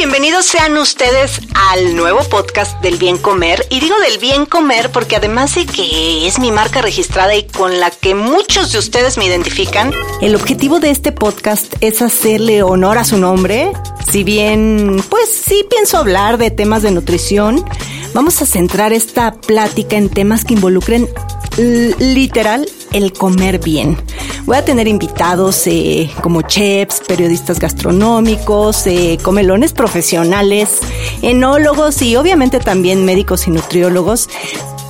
Bienvenidos sean ustedes al nuevo podcast del bien comer. Y digo del bien comer porque además de que es mi marca registrada y con la que muchos de ustedes me identifican, el objetivo de este podcast es hacerle honor a su nombre. Si bien, pues sí pienso hablar de temas de nutrición, vamos a centrar esta plática en temas que involucren literal el comer bien. Voy a tener invitados eh, como chefs, periodistas gastronómicos, eh, comelones profesionales, enólogos y obviamente también médicos y nutriólogos.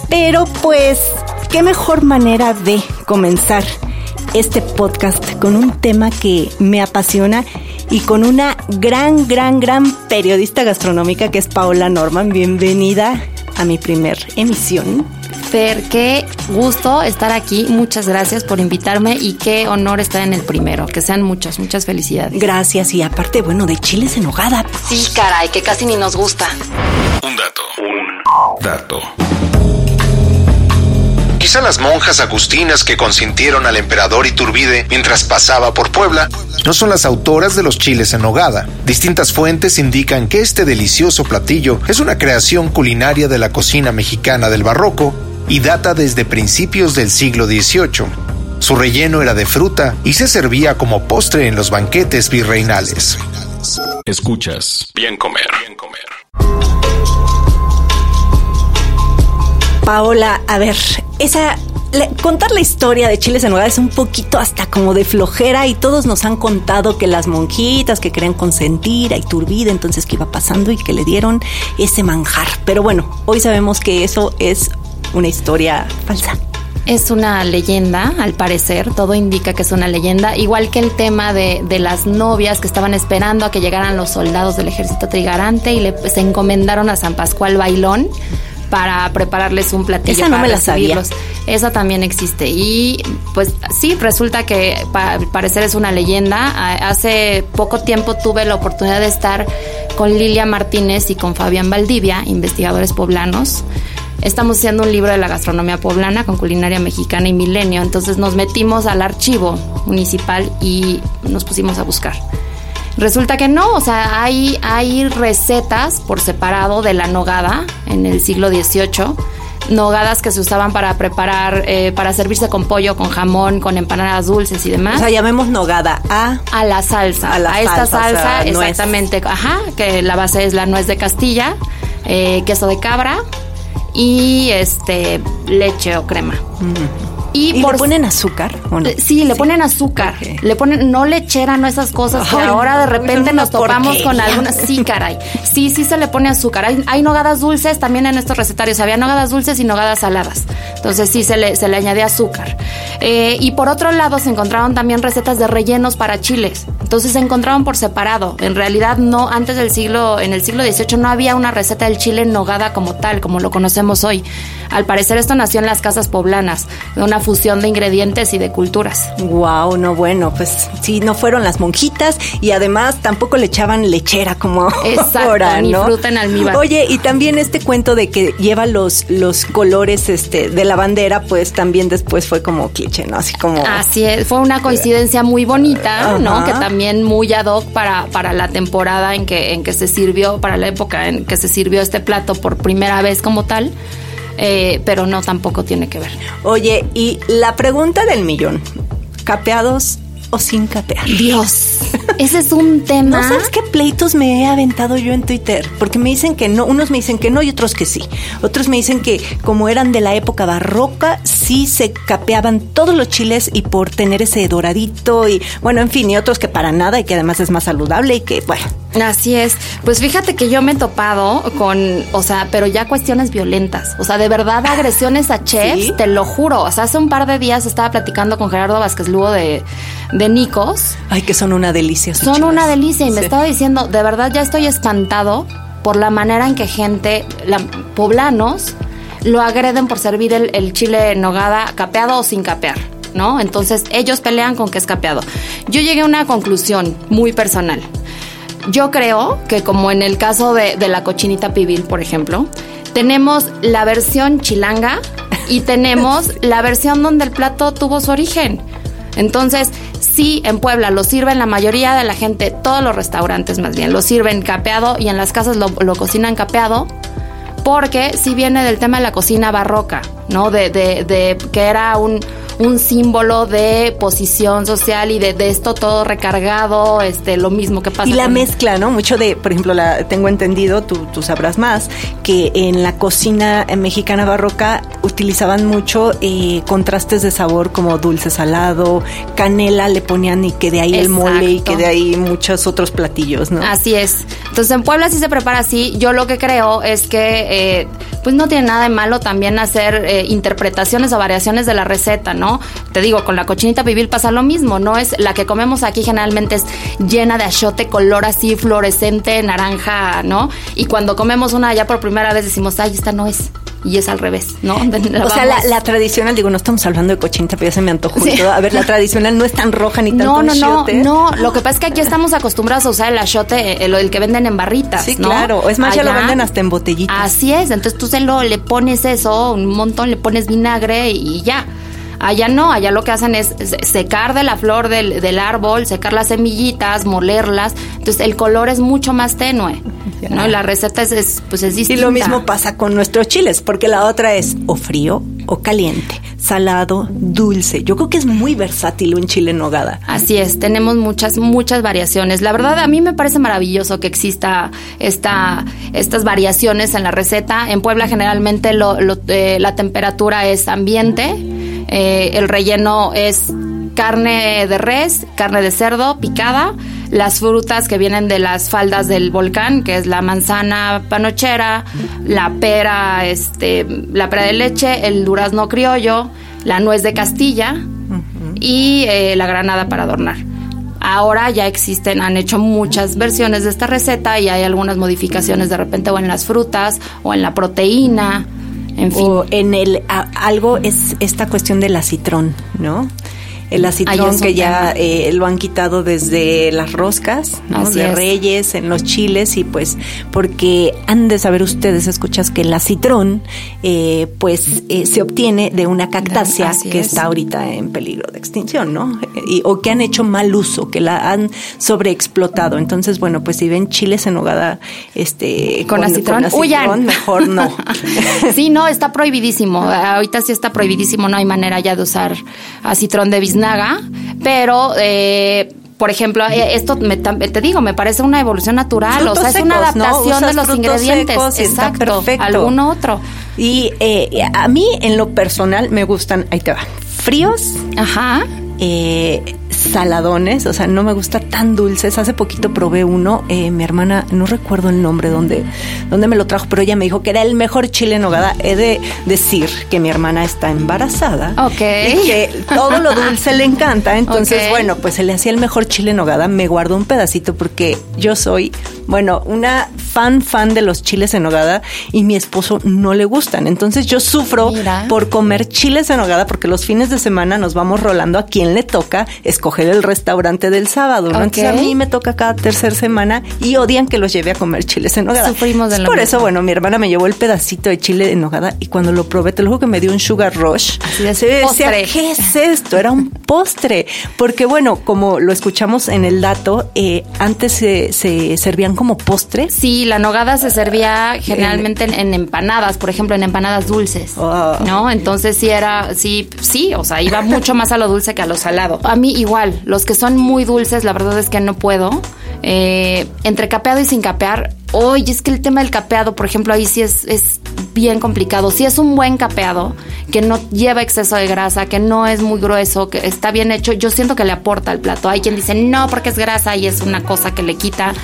Pero pues, qué mejor manera de comenzar este podcast con un tema que me apasiona y con una gran, gran, gran periodista gastronómica que es Paola Norman. Bienvenida a mi primer emisión. Fer, qué gusto estar aquí. Muchas gracias por invitarme y qué honor estar en el primero. Que sean muchas, muchas felicidades. Gracias. Y aparte, bueno, de chiles en hogada. Sí, caray, que casi ni nos gusta. Un dato. Un dato. Quizá las monjas agustinas que consintieron al emperador Iturbide mientras pasaba por Puebla no son las autoras de los chiles en nogada. Distintas fuentes indican que este delicioso platillo es una creación culinaria de la cocina mexicana del barroco y data desde principios del siglo XVIII. Su relleno era de fruta y se servía como postre en los banquetes virreinales. Escuchas. Bien comer. Bien comer. Paola, a ver, esa contar la historia de chiles en nogada es un poquito hasta como de flojera y todos nos han contado que las monjitas que querían consentir a Iturbide, entonces qué iba pasando y que le dieron ese manjar. Pero bueno, hoy sabemos que eso es una historia falsa. Es una leyenda, al parecer, todo indica que es una leyenda, igual que el tema de, de las novias que estaban esperando a que llegaran los soldados del ejército trigarante y le, se encomendaron a San Pascual Bailón para prepararles un platillo. Esa no para me la sabía. Esa también existe. Y pues sí, resulta que pa- al parecer es una leyenda. Hace poco tiempo tuve la oportunidad de estar con Lilia Martínez y con Fabián Valdivia, investigadores poblanos. Estamos haciendo un libro de la gastronomía poblana con culinaria mexicana y milenio. Entonces nos metimos al archivo municipal y nos pusimos a buscar. Resulta que no, o sea, hay, hay recetas por separado de la nogada en el siglo XVIII. Nogadas que se usaban para preparar, eh, para servirse con pollo, con jamón, con empanadas dulces y demás. O sea, llamemos nogada a a la salsa, A a, la esta salsa, o sea, salsa, nuez. exactamente, ajá, que la base es la nuez de Castilla, eh, queso de cabra y este leche o crema. ¿Y, le ponen azúcar o no? Sí, le ponen azúcar. Le ponen, no lechera, no esas cosas que Ay, ahora de repente nos topamos con algunas. Sí, caray. Sí, sí se le pone azúcar. Hay, hay nogadas dulces también en estos recetarios. Había nogadas dulces y nogadas saladas. Entonces sí se le, se le añadía azúcar. Eh, y por otro lado se encontraron también recetas de rellenos para chiles. Entonces se encontraban por separado. En realidad no, antes del siglo, en el siglo XVIII no había una receta del chile en nogada como tal, como lo conocemos hoy. Al parecer esto nació en las casas poblanas, de una fusión de ingredientes y de culturas. Wow, no bueno, pues sí, no fueron las monjitas y además tampoco le echaban lechera como Exacto, ahora, ni ¿no? fruta en almíbar. Oye, y también este cuento de que lleva los, los colores este, de la bandera, pues también después fue como cliché, ¿no? Así como... Así es, fue una coincidencia muy bonita, ¿no? Que también muy ad hoc para, para la temporada en que, en que se sirvió, para la época en que se sirvió este plato por primera vez como tal. Eh, pero no tampoco tiene que ver. Oye, y la pregunta del millón, ¿capeados o sin capear? Dios, ese es un tema. ¿No sabes qué pleitos me he aventado yo en Twitter? Porque me dicen que no, unos me dicen que no y otros que sí. Otros me dicen que como eran de la época barroca, sí se capeaban todos los chiles y por tener ese doradito y bueno, en fin, y otros que para nada y que además es más saludable y que, bueno. Así es. Pues fíjate que yo me he topado con, o sea, pero ya cuestiones violentas. O sea, de verdad, agresiones a chefs, te lo juro. O sea, hace un par de días estaba platicando con Gerardo Vázquez Lugo de, de Nicos. Ay, que son una delicia. Son una delicia y me estaba diciendo, de verdad ya estoy espantado por la manera en que gente, poblanos, lo agreden por servir el, el chile en nogada capeado o sin capear. ¿No? Entonces ellos pelean con que es capeado. Yo llegué a una conclusión muy personal. Yo creo que como en el caso de, de la cochinita pibil, por ejemplo, tenemos la versión chilanga y tenemos la versión donde el plato tuvo su origen. Entonces, sí, en Puebla lo sirven la mayoría de la gente, todos los restaurantes más bien, lo sirven capeado y en las casas lo, lo cocinan capeado, porque sí viene del tema de la cocina barroca, ¿no? De, de, de que era un, un símbolo de posición social y de, de, esto todo recargado, este, lo mismo que pasa. Y la mezcla, ¿no? Mucho de, por ejemplo, la, tengo entendido, tú, tú sabrás más, que en la cocina mexicana barroca utilizaban mucho eh, contrastes de sabor como dulce salado, canela le ponían y que de ahí Exacto. el mole y que de ahí muchos otros platillos, ¿no? Así es. Entonces en Puebla sí se prepara así. Yo lo que creo es que eh, pues no tiene nada de malo también hacer eh, interpretaciones o variaciones de la receta, ¿no? Te digo, con la cochinita pibil pasa lo mismo, no es la que comemos aquí generalmente es llena de achote, color así fluorescente, naranja, ¿no? Y cuando comemos una ya por primera vez decimos, ay, esta no es y es al revés, ¿no? La o sea, la, la, tradicional, digo, no estamos hablando de cochinita, pero ya se me antojó. Sí. A ver, la tradicional no es tan roja ni tan No, no, no, no. Lo que pasa es que aquí estamos acostumbrados a usar el achote, el, el que venden en barritas, Sí, ¿no? claro. Es más, Allá, ya lo venden hasta en botellitas. Así es. Entonces tú se lo, le pones eso, un montón, le pones vinagre y ya. Allá no, allá lo que hacen es secar de la flor del, del, árbol, secar las semillitas, molerlas. Entonces el color es mucho más tenue. ¿no? Y la receta es, es, pues es distinta. Y lo mismo pasa con nuestros chiles, porque la otra es o frío o caliente, salado, dulce. Yo creo que es muy versátil un chile en nogada. Así es, tenemos muchas, muchas variaciones. La verdad, a mí me parece maravilloso que exista esta, estas variaciones en la receta. En Puebla generalmente lo, lo, eh, la temperatura es ambiente. Eh, el relleno es carne de res, carne de cerdo picada, las frutas que vienen de las faldas del volcán, que es la manzana panochera, la pera, este, la pera de leche, el durazno criollo, la nuez de Castilla uh -huh. y eh, la granada para adornar. Ahora ya existen, han hecho muchas versiones de esta receta y hay algunas modificaciones de repente o en las frutas o en la proteína. En. O en el algo es esta cuestión del acitrón, ¿no? El acitrón que ya eh, lo han quitado desde las roscas, ¿no? de es. reyes, en los chiles y pues porque han de saber ustedes, escuchas que el acitrón eh, pues eh, se obtiene de una cactácea Así que es. está ahorita en peligro de extinción, ¿no? Y, o que han hecho mal uso, que la han sobreexplotado. Entonces, bueno, pues si ven chiles en hogada este, con, con acitrón, con acitrón mejor no. sí, no, está prohibidísimo. Ahorita sí está prohibidísimo, no hay manera ya de usar acitrón de biznaga Naga, pero eh, por ejemplo, esto me, te digo, me parece una evolución natural, frutos o sea, es secos, una adaptación ¿no? de los ingredientes, exacto, algún otro. Y eh, a mí en lo personal me gustan, ahí te va, fríos, ajá, eh, saladones, o sea, no me gusta tan dulces. Hace poquito probé uno, eh, mi hermana, no recuerdo el nombre donde, donde me lo trajo, pero ella me dijo que era el mejor chile en nogada. He de decir que mi hermana está embarazada. Ok. Y que todo lo dulce le encanta. Entonces, okay. bueno, pues se le hacía el mejor chile en nogada. Me guardó un pedacito porque yo soy, bueno, una fan, fan de los chiles en nogada y mi esposo no le gustan. Entonces yo sufro Mira. por comer chiles en nogada porque los fines de semana nos vamos rolando a quien le toca escoger el restaurante del sábado. ¿no? Okay. Entonces a mí me toca cada tercera semana y odian que los lleve a comer chiles en nogada. Sufrimos de Por mismo. eso, bueno, mi hermana me llevó el pedacito de chile en nogada y cuando lo probé, te lo juro que me dio un sugar rush. Así de Se decía, ¿qué es esto? Era un postre, porque bueno, como lo escuchamos en el dato, eh, antes se, se, servían como postre. Sí, la nogada se servía generalmente en, empanadas, por ejemplo, en empanadas dulces, oh. ¿no? Entonces sí era, sí, sí, o sea, iba mucho más a lo dulce que a lo salado. A mí igual, los que son muy dulces, la verdad es que no puedo. Eh, entre capeado y sin capear, Oye, es que el tema del capeado, por ejemplo, ahí sí es, es bien complicado. Si es un buen capeado, que no lleva exceso de grasa, que no es muy grueso, que está bien hecho, yo siento que le aporta al plato. Hay quien dice, no, porque es grasa y es una cosa que le quita.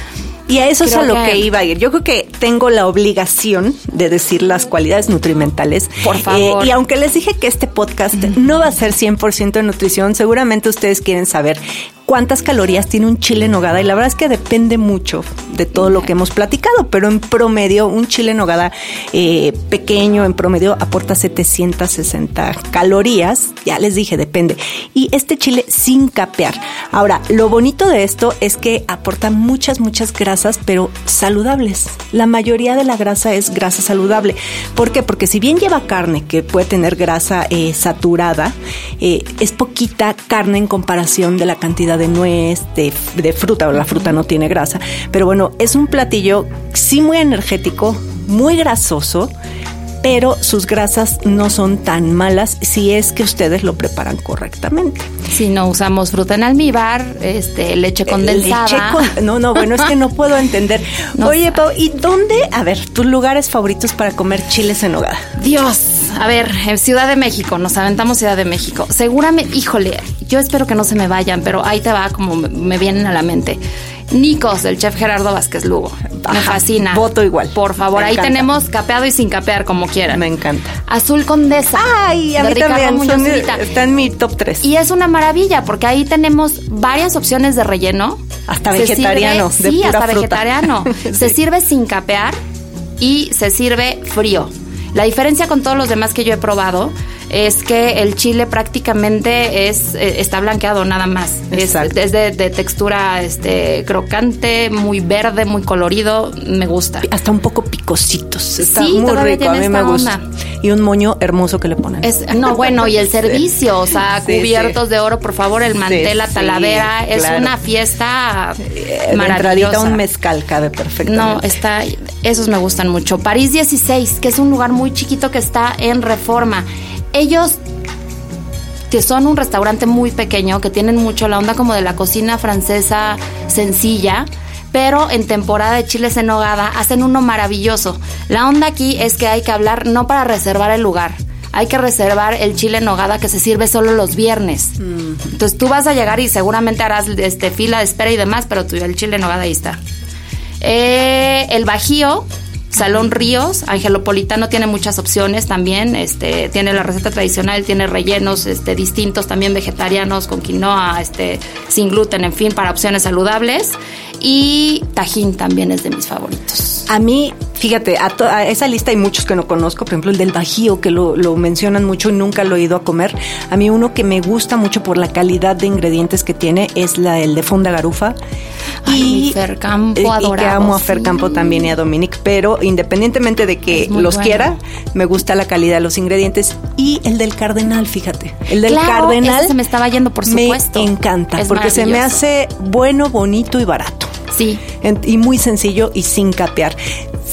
Y a eso es a lo que... iba a ir. Yo creo que tengo la obligación de decir las cualidades nutrimentales. Por favor. Eh, y aunque les dije que este podcast no va a ser 100% de nutrición, seguramente ustedes quieren saber cuántas calorías tiene un chile en nogada y la verdad es que depende mucho de todo lo que hemos platicado, pero en promedio un chile en nogada eh, pequeño en promedio aporta 760 calorías, ya les dije, depende. Y este chile sin capear. Ahora, lo bonito de esto es que aporta muchas, muchas grasas, pero saludables. La mayoría de la grasa es grasa saludable. ¿Por qué? Porque si bien lleva carne que puede tener grasa eh, saturada, eh, es poquita carne en comparación de la cantidad de nuez, de, de fruta, la fruta no tiene grasa. Pero bueno, es un platillo sí muy energético, muy grasoso, pero sus grasas no son tan malas si es que ustedes lo preparan correctamente. Si no usamos fruta en almíbar, este, leche eh, condensada. no, no, bueno, es que no puedo entender. Oye, Pau, ¿y dónde, a ver, tus lugares favoritos para comer chiles en hogar? Dios, a ver, en Ciudad de México, nos aventamos Ciudad de México. Seguramente, híjole, yo espero que no se me vayan, pero ahí te va como me vienen a la mente. Nicos, del chef Gerardo Vázquez Lugo. Me fascina. Voto igual. Por favor, ahí tenemos capeado y sin capear, como quieran. Me encanta. Azul Condesa. Ay, a mí también. está en mi top 3. Y es una maravilla, porque ahí tenemos varias opciones de relleno. Hasta vegetariano. sí, hasta vegetariano. se sirve sin capear y se sirve frío. La diferencia con todos los demás que yo he probado es que el chile prácticamente es eh, está blanqueado nada más. Es, es de, textura este crocante, muy verde, muy colorido, me gusta. Hasta un poco picositos. Está muy rico, a mí me gusta. Y un moño hermoso que le ponen. no, bueno, y el servicio, o sea, cubiertos de oro, por favor, el mantel, la talavera, es una fiesta maravillosa. un mezcal cabe perfectamente. No, está esos me gustan mucho. París 16, que es un lugar muy chiquito que está en Reforma ellos que son un restaurante muy pequeño, que tienen mucho la onda como de la cocina francesa sencilla, pero en temporada de chiles en nogada hacen uno maravilloso. La onda aquí es que hay que hablar no para reservar el lugar, hay que reservar el chile en nogada que se sirve solo los viernes. Mm. Entonces tú vas a llegar y seguramente harás este, fila de espera y demás, pero tú, el chile en nogada ahí está. Eh, el bajío Salón Ríos, Angelopolitano tiene muchas opciones también, este, tiene la receta tradicional, tiene rellenos este, distintos también vegetarianos con quinoa, este, sin gluten, en fin, para opciones saludables. Y Tajín también es de mis favoritos. A mí, fíjate, a, esa lista hay muchos que no conozco, por ejemplo el del Bajío, que lo, mencionan mucho y nunca lo he ido a comer. A mí uno que me gusta mucho por la calidad de ingredientes que tiene es la, el de Fonda Garufa. y Fer Campo, adorado, y que amo a Fer Campo también y a Dominic, pero independientemente de que los quiera, me gusta la calidad de los ingredientes. Y el del Cardenal, fíjate. El del Cardenal. se me estaba yendo, por supuesto. Me encanta, porque se me hace bueno, bonito y barato. Sí. y muy sencillo y sin capear.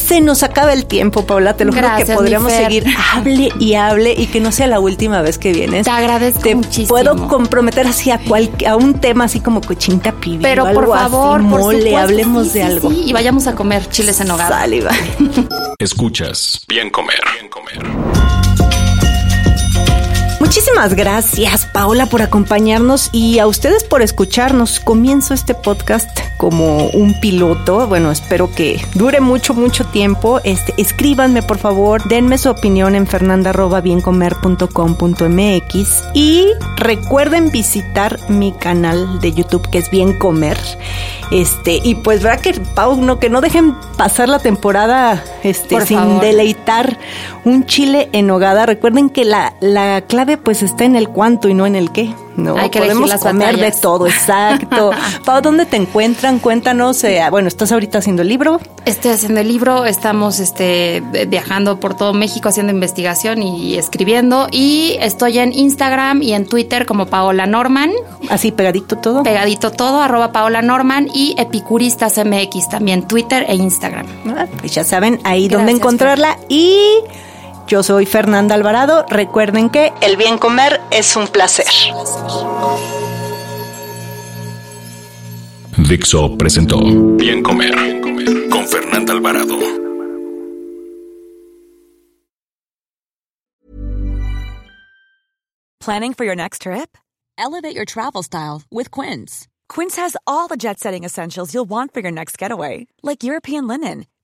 Se nos acaba el tiempo, Paula. Te lo juro que podríamos seguir. Hable y hable y que no sea la última vez que vienes. Te agradezco Te puedo comprometer así a, a un tema así como cochinta pibi Pero por favor, mole, hablemos de algo. y vayamos a comer chiles en hogar. Sale, Escuchas. Bien comer. Bien comer. Muchísimas gracias, Paola, por acompañarnos y a ustedes por escucharnos. Comienzo este podcast como un piloto. Bueno, espero que dure mucho, mucho tiempo. Este, escríbanme, por favor, denme su opinión en fernanda.biencomer.com.mx y recuerden visitar mi canal de YouTube que es Bien Comer. Este, y pues verdad que Pau, no, que no dejen pasar la temporada este, sin deleitar un chile en hogada. Recuerden que la, la clave pues está en el cuánto y no en el qué, ¿no? Hay que Podemos las comer batallas. de todo, exacto. Pau, ¿dónde te encuentran? Cuéntanos. eh, bueno, estás ahorita haciendo el libro. Estoy haciendo el libro, estamos este, viajando por todo México haciendo investigación y escribiendo. Y estoy en Instagram y en Twitter como Paola Norman, Así pegadito todo. pegadito todo, arroba Paola Norman y Epicuristas MX también, Twitter e Instagram. Ah, Pues ya saben ahí Gracias, dónde encontrarla. Y yo soy Fernanda Alvarado. Recuerden que El bien comer es un placer. Dixo presentó Bien Comer con Fernanda Alvarado. Planning for your next trip? Elevate your travel style with Quince. Quince has all the jet setting essentials you'll want for your next getaway, like European linen,